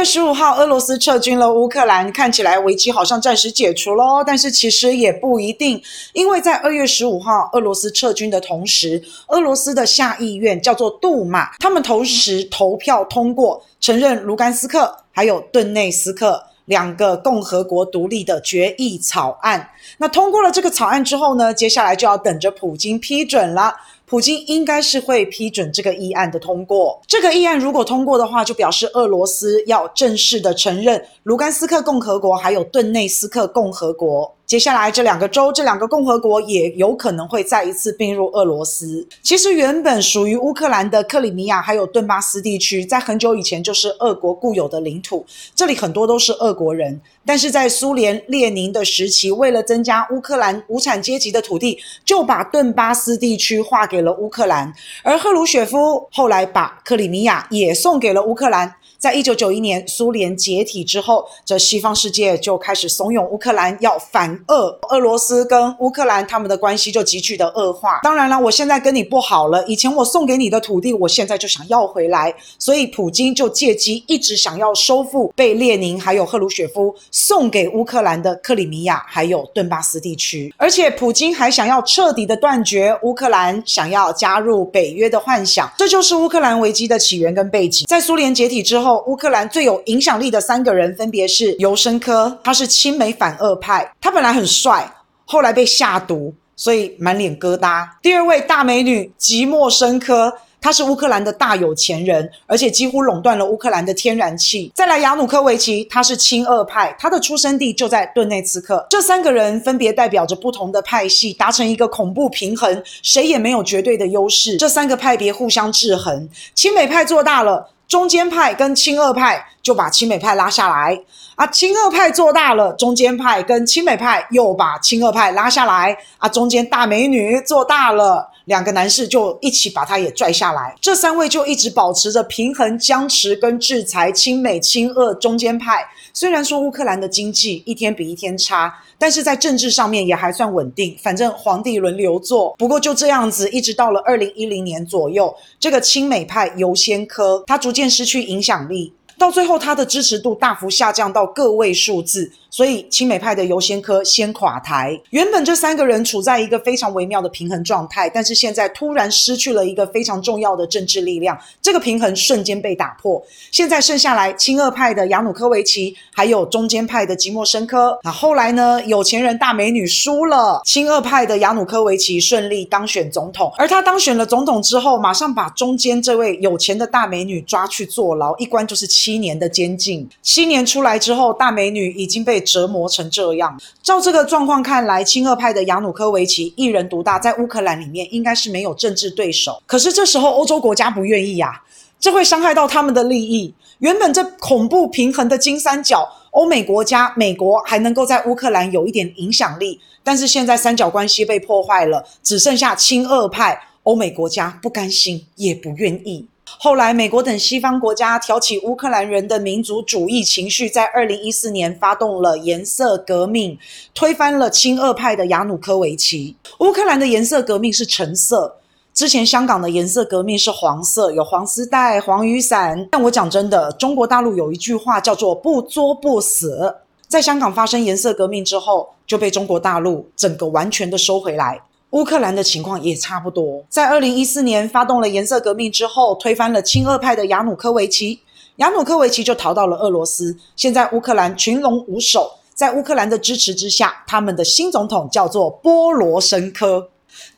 月十五号，俄罗斯撤军了乌克兰，看起来危机好像暂时解除喽，但是其实也不一定，因为在二月十五号俄罗斯撤军的同时，俄罗斯的下议院叫做杜马，他们同时投票通过承认卢甘斯克还有顿内斯克。两个共和国独立的决议草案。那通过了这个草案之后呢，接下来就要等着普京批准了。普京应该是会批准这个议案的通过。这个议案如果通过的话，就表示俄罗斯要正式的承认卢甘斯克共和国还有顿内斯克共和国。接下来这两个州、这两个共和国也有可能会再一次并入俄罗斯。其实原本属于乌克兰的克里米亚还有顿巴斯地区，在很久以前就是俄国固有的领土，这里很多都是俄国人。但是在苏联列宁的时期，为了增加乌克兰无产阶级的土地，就把顿巴斯地区划给了乌克兰。而赫鲁雪夫后来把克里米亚也送给了乌克兰。在一九九一年苏联解体之后，这西方世界就开始怂恿乌克兰要反俄，俄罗斯跟乌克兰他们的关系就急剧的恶化。当然了，我现在跟你不好了，以前我送给你的土地，我现在就想要回来，所以普京就借机一直想要收复被列宁还有赫鲁雪夫送给乌克兰的克里米亚还有顿巴斯地区，而且普京还想要彻底的断绝乌克兰想要加入北约的幻想，这就是乌克兰危机的起源跟背景。在苏联解体之后。乌克兰最有影响力的三个人分别是尤申科，他是亲美反俄派，他本来很帅，后来被下毒，所以满脸疙瘩。第二位大美女吉莫申科，她是乌克兰的大有钱人，而且几乎垄断了乌克兰的天然气。再来亚努科维奇，他是亲俄派，他的出生地就在顿内茨克。这三个人分别代表着不同的派系，达成一个恐怖平衡，谁也没有绝对的优势。这三个派别互相制衡，亲美派做大了。中间派跟亲俄派就把亲美派拉下来。啊，亲俄派做大了，中间派跟亲美派又把亲俄派拉下来。啊，中间大美女做大了，两个男士就一起把他也拽下来，这三位就一直保持着平衡、僵持跟制裁亲美、亲俄中间派。虽然说乌克兰的经济一天比一天差，但是在政治上面也还算稳定。反正皇帝轮流坐。不过就这样子，一直到了二零一零年左右，这个亲美派尤先科他逐渐失去影响力，到最后他的支持度大幅下降到个位数字。所以亲美派的尤先科先垮台。原本这三个人处在一个非常微妙的平衡状态，但是现在突然失去了一个非常重要的政治力量，这个平衡瞬间被打破。现在剩下来亲俄派的亚努科维奇，还有中间派的吉莫申科。那后来呢？有钱人大美女输了，亲俄派的亚努科维奇顺利当选总统。而他当选了总统之后，马上把中间这位有钱的大美女抓去坐牢，一关就是七七年的监禁。七年出来之后，大美女已经被折磨成这样，照这个状况看来，亲俄派的亚努科维奇一人独大，在乌克兰里面应该是没有政治对手。可是这时候欧洲国家不愿意呀、啊，这会伤害到他们的利益。原本这恐怖平衡的金三角，欧美国家、美国还能够在乌克兰有一点影响力，但是现在三角关系被破坏了，只剩下亲俄派，欧美国家不甘心也不愿意。后来，美国等西方国家挑起乌克兰人的民族主义情绪，在二零一四年发动了颜色革命，推翻了亲俄派的亚努科维奇。乌克兰的颜色革命是橙色，之前香港的颜色革命是黄色，有黄丝带、黄雨伞。但我讲真的，中国大陆有一句话叫做“不作不死”。在香港发生颜色革命之后，就被中国大陆整个完全的收回来。乌克兰的情况也差不多，在二零一四年发动了颜色革命之后，推翻了亲俄派的亚努科维奇，亚努科维奇就逃到了俄罗斯。现在乌克兰群龙无首，在乌克兰的支持之下，他们的新总统叫做波罗申科，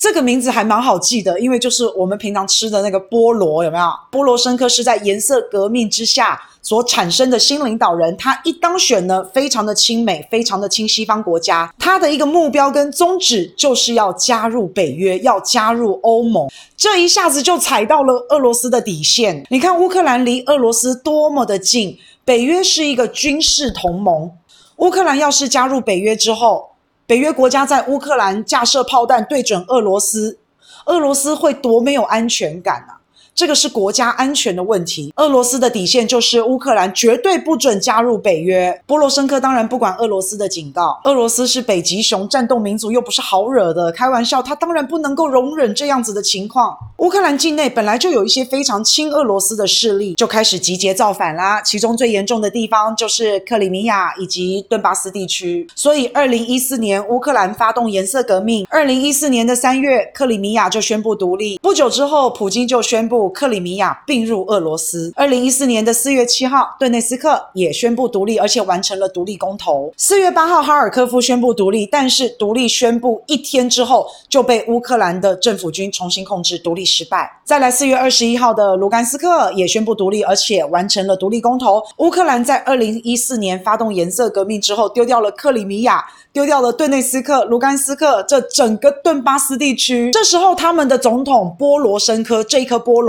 这个名字还蛮好记的，因为就是我们平常吃的那个菠萝，有没有？波罗申科是在颜色革命之下所产生的新领导人，他一当选呢，非常的亲美，非常的亲西方国家。他的一个目标跟宗旨就是要加入北约，要加入欧盟。这一下子就踩到了俄罗斯的底线。你看乌克兰离俄罗斯多么的近，北约是一个军事同盟。乌克兰要是加入北约之后，北约国家在乌克兰架设炮弹对准俄罗斯，俄罗斯会多没有安全感啊！这个是国家安全的问题。俄罗斯的底线就是乌克兰绝对不准加入北约。波罗申科当然不管俄罗斯的警告，俄罗斯是北极熊，战斗民族又不是好惹的，开玩笑，他当然不能够容忍这样子的情况。乌克兰境内本来就有一些非常亲俄罗斯的势力，就开始集结造反啦。其中最严重的地方就是克里米亚以及顿巴斯地区。所以，二零一四年乌克兰发动颜色革命，二零一四年的三月，克里米亚就宣布独立。不久之后，普京就宣布克里米亚并入俄罗斯。二零一四年的四月七号，顿内斯克也宣布独立，而且完成了独立公投。四月八号，哈尔科夫宣布独立，但是独立宣布一天之后就被乌克兰的政府军重新控制，独立失败。再来，四月二十一号的卢甘斯克也宣布独立，而且完成了独立公投。乌克兰在二零一四年发动颜色革命之后，丢掉了克里米亚，丢掉了顿内斯克、卢甘斯克这整个顿巴斯地区。这时候，他们的总统波罗申科这一颗菠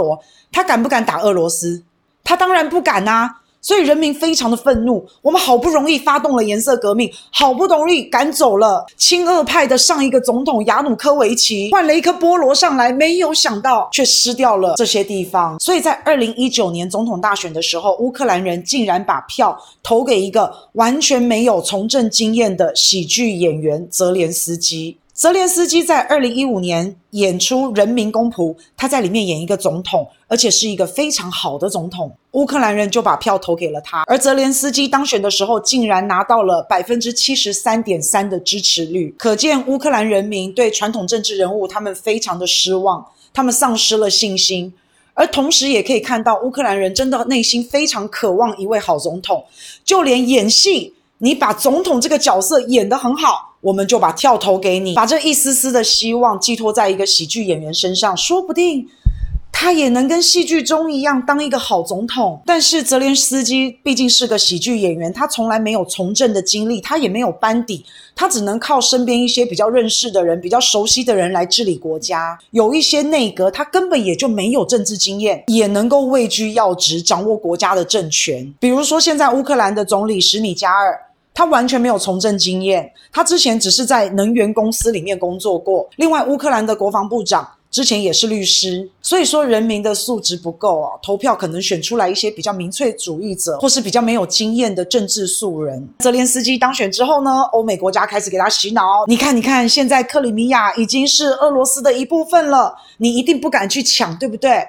他敢不敢打俄罗斯？他当然不敢啊。所以人民非常的愤怒，我们好不容易发动了颜色革命，好不容易赶走了亲俄派的上一个总统亚努科维奇，换了一颗菠萝上来，没有想到却失掉了这些地方。所以在二零一九年总统大选的时候，乌克兰人竟然把票投给一个完全没有从政经验的喜剧演员泽连斯基。泽连斯基在二零一五年演出《人民公仆》，他在里面演一个总统，而且是一个非常好的总统。乌克兰人就把票投给了他，而泽连斯基当选的时候，竟然拿到了百分之七十三点三的支持率。可见乌克兰人民对传统政治人物他们非常的失望，他们丧失了信心。而同时也可以看到，乌克兰人真的内心非常渴望一位好总统，就连演戏。你把总统这个角色演得很好，我们就把跳投给你，把这一丝丝的希望寄托在一个喜剧演员身上，说不定他也能跟戏剧中一样当一个好总统。但是泽连斯基毕竟是个喜剧演员，他从来没有从政的经历，他也没有班底，他只能靠身边一些比较认识的人、比较熟悉的人来治理国家。有一些内阁，他根本也就没有政治经验，也能够位居要职，掌握国家的政权。比如说，现在乌克兰的总理什米加尔。他完全没有从政经验，他之前只是在能源公司里面工作过。另外，乌克兰的国防部长之前也是律师，所以说人民的素质不够啊，投票可能选出来一些比较民粹主义者，或是比较没有经验的政治素人。泽连斯基当选之后呢，欧美国家开始给他洗脑，你看，你看，现在克里米亚已经是俄罗斯的一部分了，你一定不敢去抢，对不对？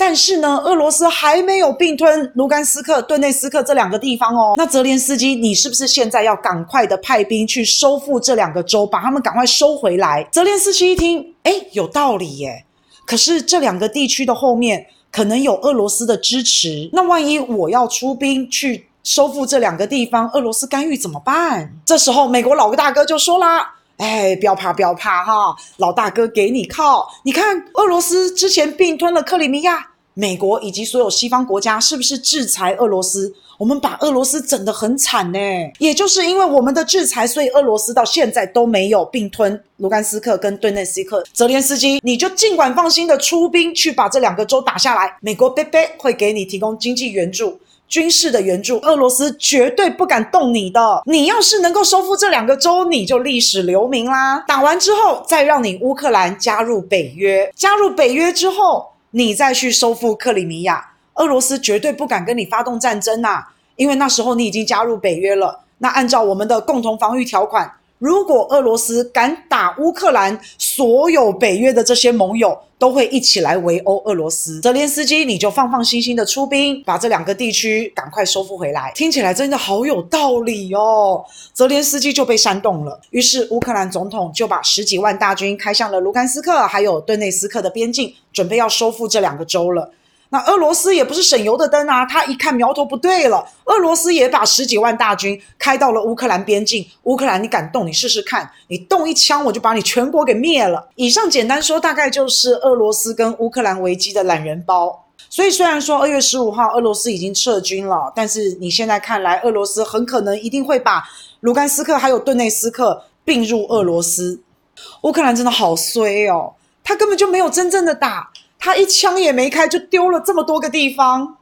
但是呢，俄罗斯还没有并吞卢甘斯克、顿内斯克这两个地方哦。那泽连斯基，你是不是现在要赶快的派兵去收复这两个州，把他们赶快收回来？泽连斯基一听，哎，有道理耶。可是这两个地区的后面可能有俄罗斯的支持，那万一我要出兵去收复这两个地方，俄罗斯干预怎么办？这时候，美国老大哥就说啦：“哎，不要怕，不要怕哈，老大哥给你靠。你看，俄罗斯之前并吞了克里米亚。”美国以及所有西方国家是不是制裁俄罗斯？我们把俄罗斯整得很惨呢。也就是因为我们的制裁，所以俄罗斯到现在都没有并吞卢甘斯克跟顿内斯克。泽连斯基，你就尽管放心的出兵去把这两个州打下来。美国贝贝会给你提供经济援助、军事的援助，俄罗斯绝对不敢动你的。你要是能够收复这两个州，你就历史留名啦。打完之后，再让你乌克兰加入北约。加入北约之后。你再去收复克里米亚，俄罗斯绝对不敢跟你发动战争呐，因为那时候你已经加入北约了。那按照我们的共同防御条款，如果俄罗斯敢打乌克兰，所有北约的这些盟友都会一起来围殴俄罗斯。泽连斯基，你就放放心心的出兵，把这两个地区赶快收复回来。听起来真的好有道理哦。泽连斯基就被煽动了，于是乌克兰总统就把十几万大军开向了卢甘斯克还有顿内斯克的边境。准备要收复这两个州了，那俄罗斯也不是省油的灯啊！他一看苗头不对了，俄罗斯也把十几万大军开到了乌克兰边境。乌克兰，你敢动？你试试看，你动一枪，我就把你全国给灭了。以上简单说，大概就是俄罗斯跟乌克兰危机的懒人包。所以虽然说二月十五号俄罗斯已经撤军了，但是你现在看来，俄罗斯很可能一定会把卢甘斯克还有顿内斯克并入俄罗斯。乌克兰真的好衰哦！他根本就没有真正的打，他一枪也没开就丢了这么多个地方。